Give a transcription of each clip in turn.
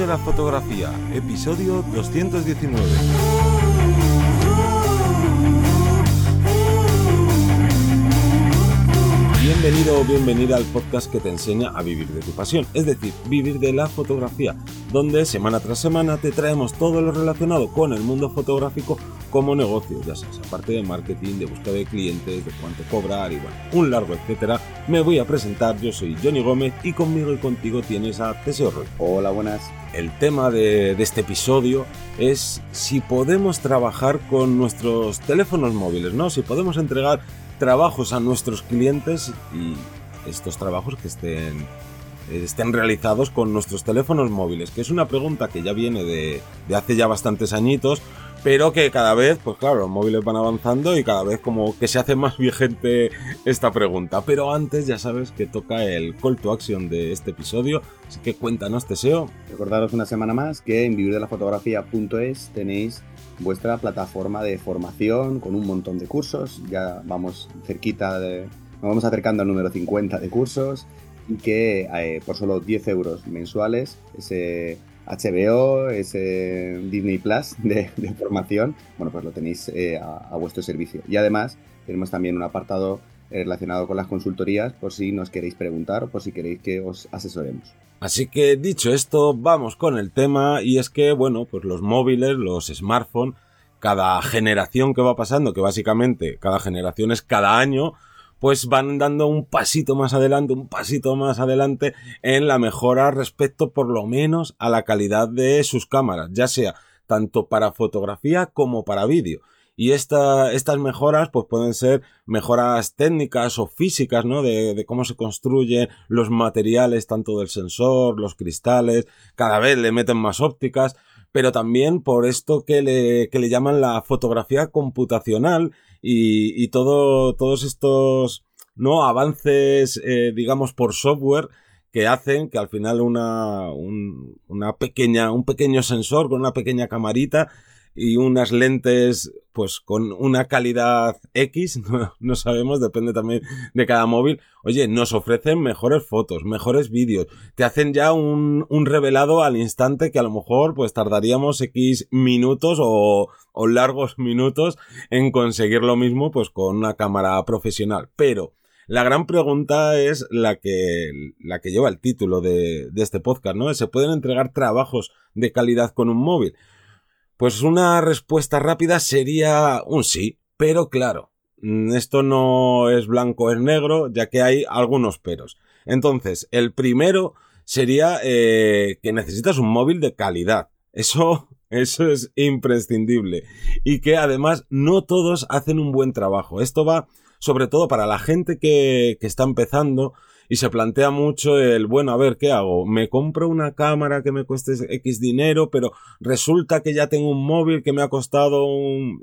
de la fotografía, episodio 219. Bienvenido o bienvenida al podcast que te enseña a vivir de tu pasión, es decir, vivir de la fotografía, donde semana tras semana te traemos todo lo relacionado con el mundo fotográfico como negocio, ya sabes, aparte de marketing, de búsqueda de clientes, de cuánto cobrar y bueno, un largo etcétera. Me voy a presentar, yo soy Johnny Gómez y conmigo y contigo tienes a Teseo Roy. Hola, buenas. El tema de, de este episodio es si podemos trabajar con nuestros teléfonos móviles, ¿no? Si podemos entregar trabajos a nuestros clientes y estos trabajos que estén, estén realizados con nuestros teléfonos móviles, que es una pregunta que ya viene de, de hace ya bastantes añitos, pero que cada vez, pues claro, los móviles van avanzando y cada vez como que se hace más vigente esta pregunta. Pero antes ya sabes que toca el call to action de este episodio, así que cuéntanos, Teseo. Recordaros una semana más que en vivirdelafotografía.es tenéis vuestra plataforma de formación con un montón de cursos. Ya vamos cerquita de. Nos vamos acercando al número 50 de cursos y que eh, por solo 10 euros mensuales, ese HBO, ese Disney Plus de, formación, bueno, pues lo tenéis eh, a, a, vuestro servicio. Y además tenemos también un apartado relacionado con las consultorías por si nos queréis preguntar o por si queréis que os asesoremos. Así que dicho esto, vamos con el tema y es que, bueno, pues los móviles, los smartphones, cada generación que va pasando, que básicamente cada generación es cada año, pues van dando un pasito más adelante, un pasito más adelante en la mejora respecto por lo menos a la calidad de sus cámaras, ya sea tanto para fotografía como para vídeo. Y esta, estas mejoras, pues pueden ser mejoras técnicas o físicas, ¿no? De, cómo se construyen los materiales, tanto del sensor, los cristales, cada vez le meten más ópticas, pero también por esto que le, que le llaman la fotografía computacional y, y todo, todos estos, ¿no? Avances, eh, digamos, por software que hacen que al final una, un, una pequeña, un pequeño sensor con una pequeña camarita y unas lentes pues con una calidad X, no, no, sabemos, depende también de cada móvil. Oye, nos ofrecen mejores fotos, mejores vídeos, te hacen ya un, un revelado al instante que a lo mejor pues tardaríamos X minutos o, o largos minutos en conseguir lo mismo pues con una cámara profesional. Pero la gran pregunta es la que, la que lleva el título de, de este podcast, ¿no? ¿Se pueden entregar trabajos de calidad con un móvil? Pues una respuesta rápida sería un sí, pero claro, mm, esto no es blanco, es negro, ya que hay algunos peros. Entonces, el primero sería eh, que necesitas un móvil de calidad. Eso, eso es imprescindible. Y que además no todos hacen un buen trabajo. Esto va sobre todo para la gente que, que está empezando y se plantea mucho el, bueno, a ver, ¿qué hago? Me compro una cámara que me cueste X dinero, pero resulta que ya tengo un móvil que me ha costado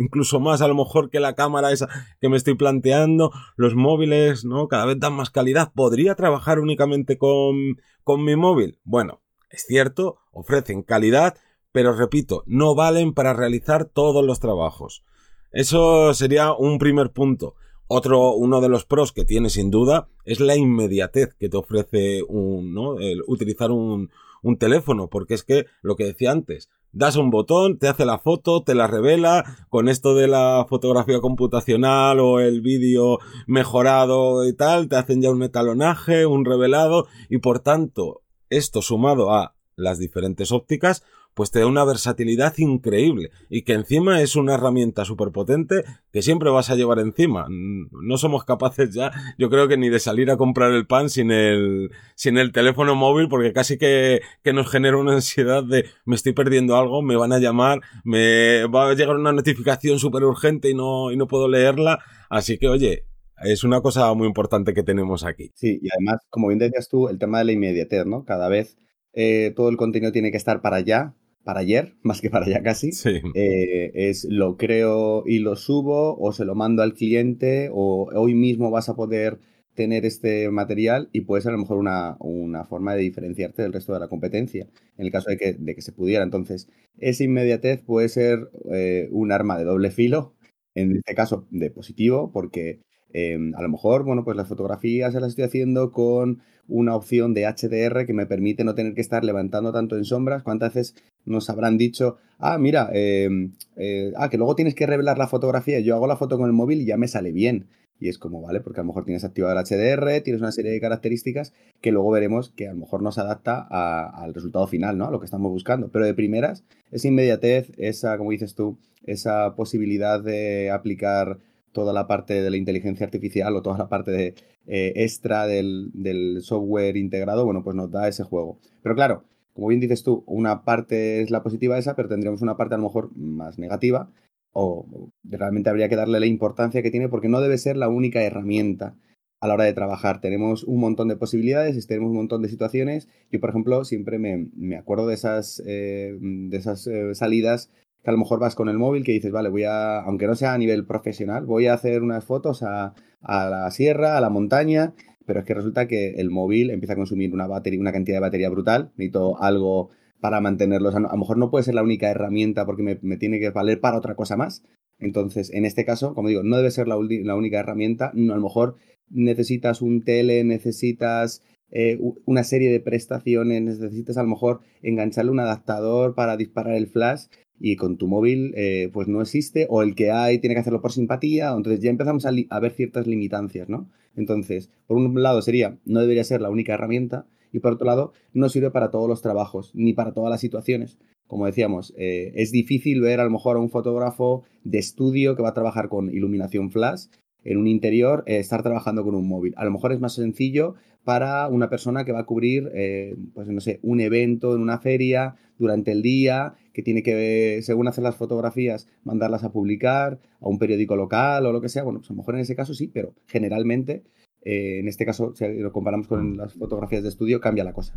incluso más a lo mejor que la cámara esa que me estoy planteando. Los móviles, ¿no? Cada vez dan más calidad. ¿Podría trabajar únicamente con, con mi móvil? Bueno, es cierto, ofrecen calidad, pero repito, no valen para realizar todos los trabajos. Eso sería un primer punto. Otro, uno de los pros que tiene sin duda es la inmediatez que te ofrece un, ¿no? Utilizar un, un teléfono, porque es que lo que decía antes, das un botón, te hace la foto, te la revela, con esto de la fotografía computacional o el vídeo mejorado y tal, te hacen ya un etalonaje, un revelado, y por tanto, esto sumado a las diferentes ópticas, pues te da una versatilidad increíble y que encima es una herramienta súper potente que siempre vas a llevar encima. No somos capaces ya, yo creo que ni de salir a comprar el pan sin el, sin el teléfono móvil porque casi que, que nos genera una ansiedad de me estoy perdiendo algo, me van a llamar, me va a llegar una notificación súper urgente y no, y no puedo leerla. Así que oye, es una cosa muy importante que tenemos aquí. Sí, y además, como bien decías tú, el tema de la inmediatez, ¿no? Cada vez eh, todo el contenido tiene que estar para allá, para ayer, más que para allá casi. Sí. Eh, es lo creo y lo subo, o se lo mando al cliente, o hoy mismo vas a poder tener este material y puede ser a lo mejor una, una forma de diferenciarte del resto de la competencia, en el caso de que, de que se pudiera. Entonces, esa inmediatez puede ser eh, un arma de doble filo, en este caso de positivo, porque Em, a lo mejor, bueno, pues las fotografías las estoy haciendo con una opción de HDR que me permite no tener que estar levantando tanto en sombras. ¿Cuántas veces nos habrán dicho, ah, mira, em, eh, ah, que luego tienes que revelar la fotografía, yo hago la foto con el móvil y ya me sale bien? Y es como, ¿vale? Porque a lo mejor tienes activado el HDR, tienes una serie de características que luego veremos que a lo mejor no se adapta al resultado final, ¿no? A lo que estamos buscando. Pero de primeras, esa inmediatez, esa, como dices tú, esa posibilidad de aplicar toda la parte de la inteligencia artificial o toda la parte de, eh, extra del, software integrado, bueno, pues nos da ese juego. Pero claro, como bien dices tú, una parte es la positiva esa, pero tendríamos una parte a lo mejor más negativa o realmente habría que darle la importancia que tiene porque no debe ser la única herramienta a la hora de trabajar. Tenemos un montón de posibilidades, tenemos un montón de situaciones. Yo, por ejemplo, siempre me, acuerdo de esas, eh, de esas eh, salidas que a lo mejor vas con el móvil que dices, vale, voy a, aunque no sea a nivel profesional, voy a hacer unas fotos a, la sierra, a la montaña, pero es que resulta que el móvil empieza a consumir una, batería, una cantidad de batería brutal, necesito algo para mantenerlos. a lo mejor no puede ser la única herramienta porque me, tiene que valer para otra cosa más. Entonces, en este caso, como digo, no debe ser la, única herramienta. a lo mejor necesitas un tele, necesitas eh, una serie de prestaciones, necesitas a lo mejor engancharle un adaptador para disparar el flash y con tu móvil eh, pues no existe o el que hay tiene que hacerlo por simpatía, entonces ya empezamos a, ver ciertas limitancias, ¿no? Entonces, por un lado sería, no debería ser la única herramienta y por otro lado, no sirve para todos los trabajos ni para todas las situaciones. Como decíamos, eh, es difícil ver a lo mejor a un fotógrafo de estudio que va a trabajar con iluminación flash en un interior eh, estar trabajando con un móvil. A lo mejor es más sencillo para una persona que va a cubrir, eh, pues no sé, un evento en una feria durante el día, que tiene que, según hacer las fotografías, mandarlas a publicar a un periódico local o lo que sea. Bueno, pues a lo mejor en ese caso sí, pero generalmente, eh, en este caso, si lo comparamos con las fotografías de estudio, cambia la cosa.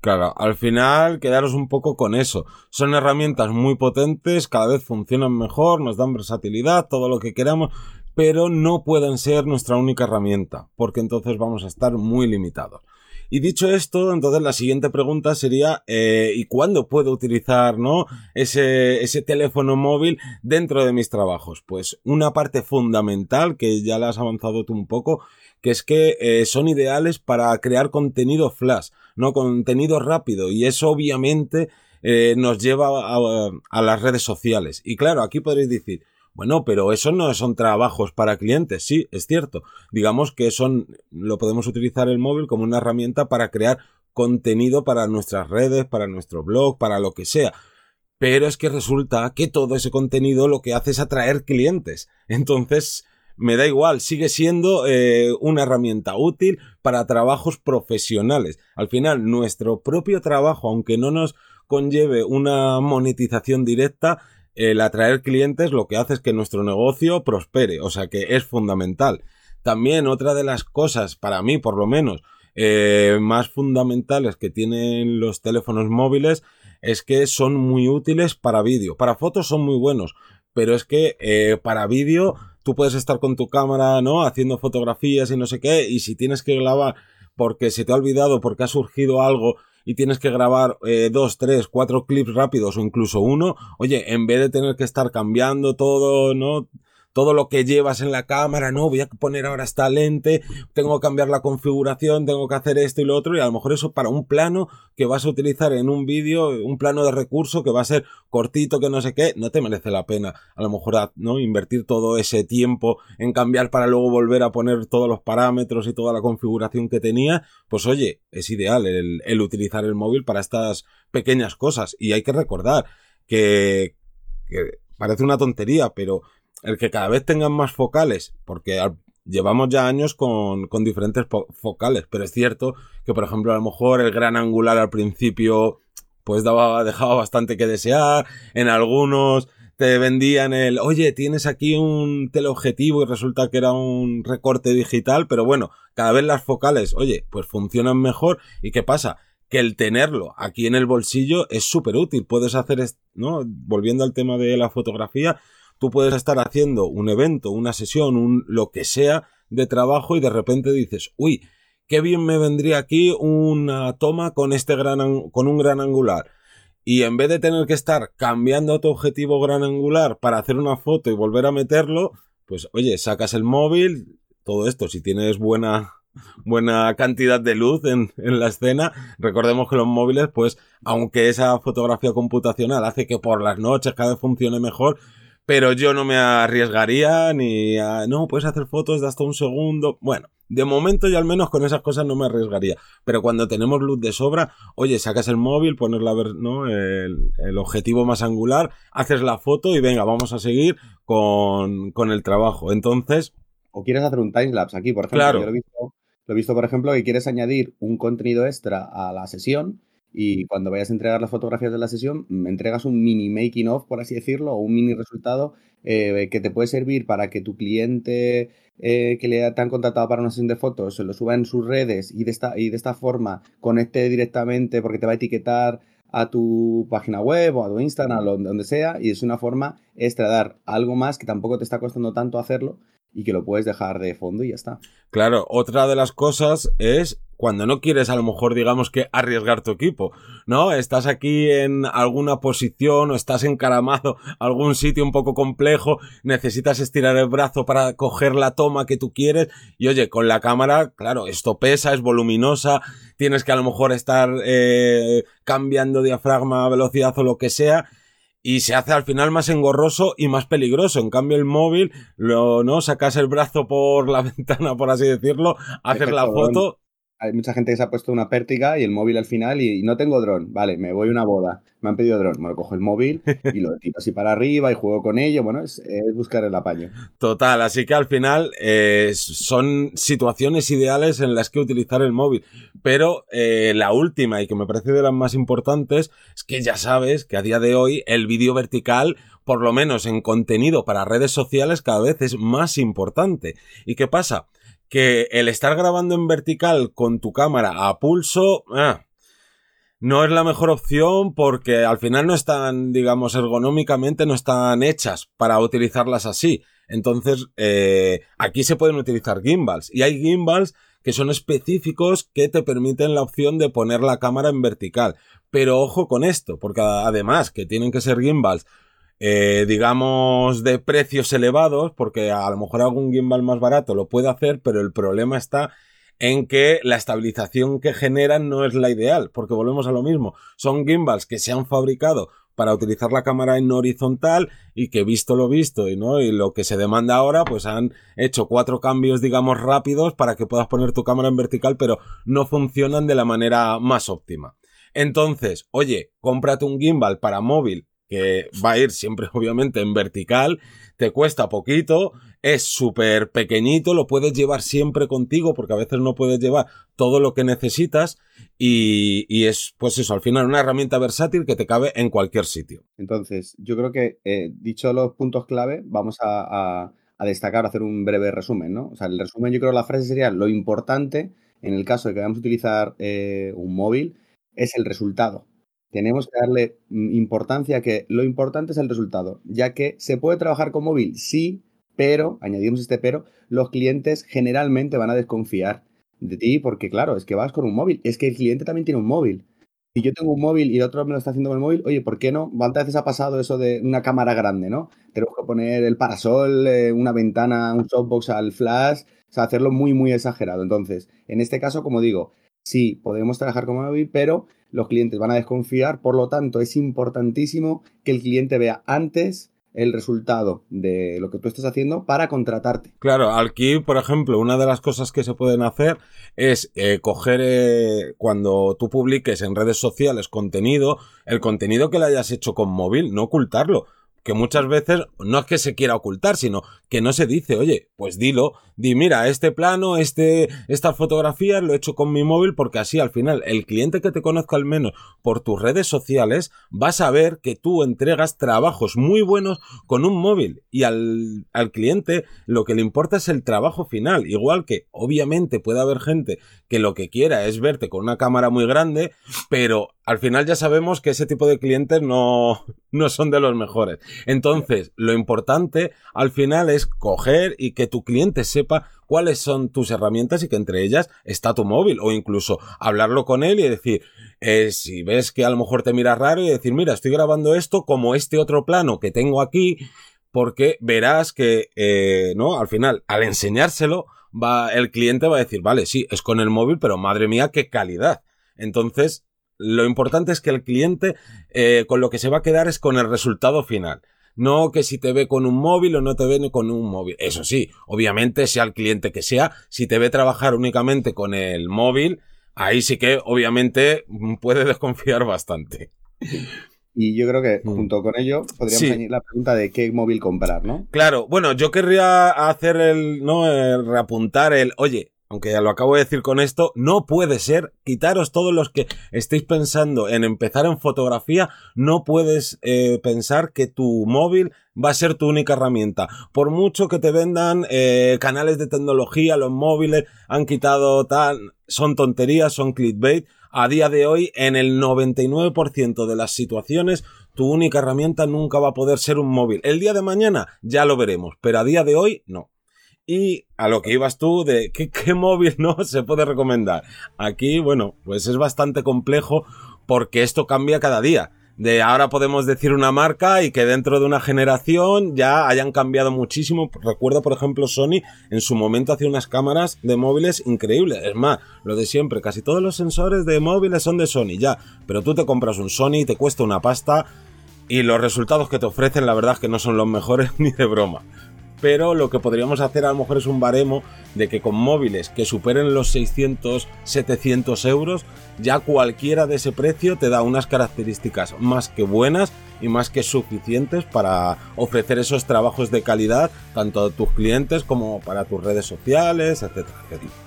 Claro, al final quedaros un poco con eso. Son herramientas muy potentes, cada vez funcionan mejor, nos dan versatilidad, todo lo que queramos, pero no pueden ser nuestra única herramienta, porque entonces vamos a estar muy limitados. Y dicho esto, entonces la siguiente pregunta sería, eh, ¿y cuándo puedo utilizar ¿no? ese, ese teléfono móvil dentro de mis trabajos? Pues una parte fundamental, que ya la has avanzado tú un poco, que es que eh, son ideales para crear contenido flash, no contenido rápido, y eso obviamente eh, nos lleva a, a las redes sociales. Y claro, aquí podréis decir, bueno, pero eso no son trabajos para clientes, sí, es cierto. Digamos que son, lo podemos utilizar el móvil como una herramienta para crear contenido para nuestras redes, para nuestro blog, para lo que sea. Pero es que resulta que todo ese contenido lo que hace es atraer clientes. Entonces, me da igual, sigue siendo eh, una herramienta útil para trabajos profesionales. Al final, nuestro propio trabajo, aunque no nos conlleve una monetización directa, el atraer clientes lo que hace es que nuestro negocio prospere, o sea que es fundamental. También otra de las cosas, para mí por lo menos, eh, más fundamentales que tienen los teléfonos móviles es que son muy útiles para vídeo. Para fotos son muy buenos, pero es que eh, para vídeo tú puedes estar con tu cámara, ¿no? Haciendo fotografías y no sé qué, y si tienes que grabar porque se te ha olvidado, porque ha surgido algo y tienes que grabar eh, dos, tres, cuatro clips rápidos o incluso uno, oye, en vez de tener que estar cambiando todo, ¿no? Todo lo que llevas en la cámara, no, voy a poner ahora esta lente, tengo que cambiar la configuración, tengo que hacer esto y lo otro, y a lo mejor eso para un plano que vas a utilizar en un vídeo, un plano de recurso que va a ser cortito, que no sé qué, no te merece la pena, a lo mejor, ¿no? Invertir todo ese tiempo en cambiar para luego volver a poner todos los parámetros y toda la configuración que tenía, pues oye, es ideal el, utilizar el móvil para estas pequeñas cosas, y hay que recordar que parece una tontería, pero el que cada vez tengan más focales, porque llevamos ya años con, con diferentes focales, pero es cierto que, por ejemplo, a lo mejor el gran angular al principio, pues daba, dejaba bastante que desear, en algunos te vendían el, oye, tienes aquí un teleobjetivo y resulta que era un recorte digital, pero bueno, cada vez las focales, oye, pues funcionan mejor. ¿Y qué pasa? Que el tenerlo aquí en el bolsillo es súper útil. Puedes hacer, ¿no? Volviendo al tema de la fotografía, Tú puedes estar haciendo un evento, una sesión, un lo que sea de trabajo y de repente dices, uy, qué bien me vendría aquí una toma con este gran, con un gran angular. Y en vez de tener que estar cambiando tu objetivo gran angular para hacer una foto y volver a meterlo, pues oye, sacas el móvil, todo esto, si tienes buena, buena cantidad de luz en, en, la escena. Recordemos que los móviles, pues, aunque esa fotografía computacional hace que por las noches cada vez funcione mejor, pero yo no me arriesgaría ni a, no, puedes hacer fotos de hasta un segundo. Bueno, de momento yo al menos con esas cosas no me arriesgaría. Pero cuando tenemos luz de sobra, oye, sacas el móvil, pones la, ¿no? el, el objetivo más angular, haces la foto y venga, vamos a seguir con, con el trabajo. Entonces... O quieres hacer un timelapse aquí, por ejemplo. Claro. Yo lo he, visto, lo he visto, por ejemplo, que quieres añadir un contenido extra a la sesión y cuando vayas a entregar las fotografías de la sesión, me entregas un mini making of, por así decirlo, o un mini resultado eh, que te puede servir para que tu cliente eh, que le te han contratado para una sesión de fotos se lo suba en sus redes y de esta, y de esta forma conecte directamente porque te va a etiquetar a tu página web o a tu Instagram o donde sea y es una forma extra de dar algo más que tampoco te está costando tanto hacerlo y que lo puedes dejar de fondo y ya está. Claro, otra de las cosas es cuando no quieres a lo mejor digamos que arriesgar tu equipo, ¿no? Estás aquí en alguna posición o estás encaramado a algún sitio un poco complejo, necesitas estirar el brazo para coger la toma que tú quieres y oye, con la cámara, claro, esto pesa, es voluminosa, tienes que a lo mejor estar eh, cambiando diafragma, velocidad o lo que sea y se hace al final más engorroso y más peligroso. En cambio, el móvil, lo, ¿no? Sacas el brazo por la ventana, por así decirlo, haces la foto hay mucha gente que se ha puesto una pértiga y el móvil al final y, no tengo dron. Vale, me voy a una boda. Me han pedido dron. Lo cojo el móvil y lo tiro así para arriba y juego con ello. Bueno, es, es buscar el apaño. Total, así que al final eh, son situaciones ideales en las que utilizar el móvil. Pero eh, la última y que me parece de las más importantes es que ya sabes que a día de hoy el vídeo vertical por lo menos en contenido para redes sociales cada vez es más importante. ¿Y qué pasa? Que el estar grabando en vertical con tu cámara a pulso eh, no es la mejor opción porque al final no están, digamos, ergonómicamente no están hechas para utilizarlas así. Entonces, eh, aquí se pueden utilizar gimbals y hay gimbals que son específicos que te permiten la opción de poner la cámara en vertical. Pero ojo con esto, porque además que tienen que ser gimbals eh, digamos, de precios elevados, porque a lo mejor algún gimbal más barato lo puede hacer, pero el problema está en que la estabilización que generan no es la ideal, porque volvemos a lo mismo. Son gimbals que se han fabricado para utilizar la cámara en horizontal y que visto lo visto y no y lo que se demanda ahora pues han hecho cuatro cambios digamos rápidos para que puedas poner tu cámara en vertical pero no funcionan de la manera más óptima. Entonces, oye, cómprate un gimbal para móvil que va a ir siempre obviamente en vertical, te cuesta poquito, es súper pequeñito, lo puedes llevar siempre contigo porque a veces no puedes llevar todo lo que necesitas y, y es pues eso, al final una herramienta versátil que te cabe en cualquier sitio. Entonces, yo creo que eh, dicho los puntos clave, vamos a, a, destacar, hacer un breve resumen, ¿no? O sea, el resumen yo creo que la frase sería lo importante en el caso de que vayamos a utilizar eh, un móvil es el resultado tenemos que darle mm, importancia a que lo importante es el resultado, ya que se puede trabajar con móvil, sí, pero, añadimos este pero, los clientes generalmente van a desconfiar de ti porque, claro, es que vas con un móvil, es que el cliente también tiene un móvil. Si yo tengo un móvil y el otro me lo está haciendo con el móvil, oye, ¿por qué no? ¿Cuántas veces ha pasado eso de una cámara grande, no? Tenemos que poner el parasol, eh, una ventana, un softbox al flash, o sea, hacerlo muy, muy exagerado. Entonces, en este caso, como digo, sí, podemos trabajar con móvil, pero los clientes van a desconfiar, por lo tanto es importantísimo que el cliente vea antes el resultado de lo que tú estás haciendo para contratarte. Claro, aquí, por ejemplo, una de las cosas que se pueden hacer es eh, coger eh, cuando tú publiques en redes sociales contenido, el contenido que le hayas hecho con móvil, no ocultarlo que muchas veces no es que se quiera ocultar, sino que no se dice, oye, pues dilo, di, mira, este plano, este, esta fotografía lo he hecho con mi móvil porque así al final el cliente que te conozca al menos por tus redes sociales va a saber que tú entregas trabajos muy buenos con un móvil y al, al cliente lo que le importa es el trabajo final, igual que obviamente puede haber gente que lo que quiera es verte con una cámara muy grande, pero al final ya sabemos que ese tipo de clientes no, no son de los mejores. Entonces, lo importante al final es coger y que tu cliente sepa cuáles son tus herramientas y que entre ellas está tu móvil o incluso hablarlo con él y decir, eh, si ves que a lo mejor te mira raro y decir, mira, estoy grabando esto como este otro plano que tengo aquí, porque verás que, eh, ¿no? Al final, al enseñárselo, va, el cliente va a decir, vale, sí, es con el móvil, pero madre mía, qué calidad. Entonces, lo importante es que el cliente eh, con lo que se va a quedar es con el resultado final. No que si te ve con un móvil o no te ve con un móvil. Eso sí, obviamente, sea el cliente que sea, si te ve trabajar únicamente con el móvil, ahí sí que obviamente puede desconfiar bastante. Y yo creo que mm. junto con ello podríamos añadir la pregunta de qué móvil comprar, ¿no? Claro, bueno, yo querría hacer el, ¿no? reapuntar el, oye, aunque ya lo acabo de decir con esto, no puede ser, quitaros todos los que estéis pensando en empezar en fotografía, no puedes eh, pensar que tu móvil va a ser tu única herramienta. Por mucho que te vendan eh, canales de tecnología, los móviles han quitado tal, son tonterías, son clickbait. A día de hoy, en el 99% de las situaciones, tu única herramienta nunca va a poder ser un móvil. El día de mañana ya lo veremos, pero a día de hoy no. Y a lo que ibas tú de qué, móvil no se puede recomendar. Aquí, bueno, pues es bastante complejo porque esto cambia cada día. De ahora podemos decir una marca y que dentro de una generación ya hayan cambiado muchísimo. Recuerdo, por ejemplo, Sony en su momento hacía unas cámaras de móviles increíbles. Es más, lo de siempre, casi todos los sensores de móviles son de Sony, ya. Pero tú te compras un Sony te cuesta una pasta y los resultados que te ofrecen la verdad es que no son los mejores ni de broma pero lo que podríamos hacer a lo mejor es un baremo de que con móviles que superen los 600, 700 euros, ya cualquiera de ese precio te da unas características más que buenas y más que suficientes para ofrecer esos trabajos de calidad tanto a tus clientes como para tus redes sociales, etcétera,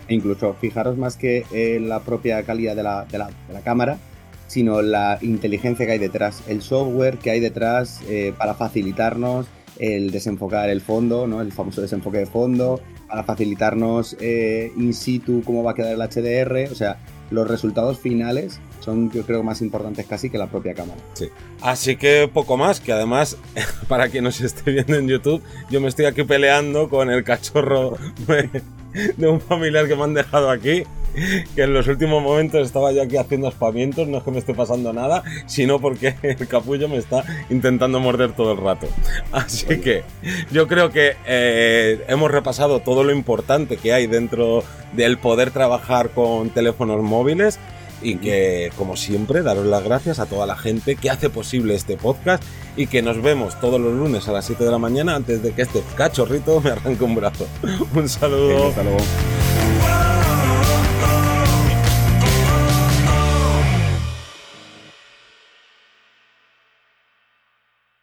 E incluso fijaros más que en la propia calidad de la, de la, cámara, sino la inteligencia que hay detrás, el software que hay detrás eh, para facilitarnos el desenfocar el fondo, ¿no? el famoso desenfoque de fondo, para facilitarnos eh, in situ cómo va a quedar el HDR. O sea, los resultados finales son yo creo más importantes casi que la propia cámara. Sí. Así que poco más, que además, para quien nos esté viendo en YouTube, yo me estoy aquí peleando con el cachorro de un familiar que me han dejado aquí que en los últimos momentos estaba yo aquí haciendo espamientos, no es que me esté pasando nada, sino porque el capullo me está intentando morder todo el rato. Así que yo creo que eh, hemos repasado todo lo importante que hay dentro del poder trabajar con teléfonos móviles y que, como siempre, daros las gracias a toda la gente que hace posible este podcast y que nos vemos todos los lunes a las 7 de la mañana antes de que este cachorrito me arranque un brazo. Un saludo. Hasta luego.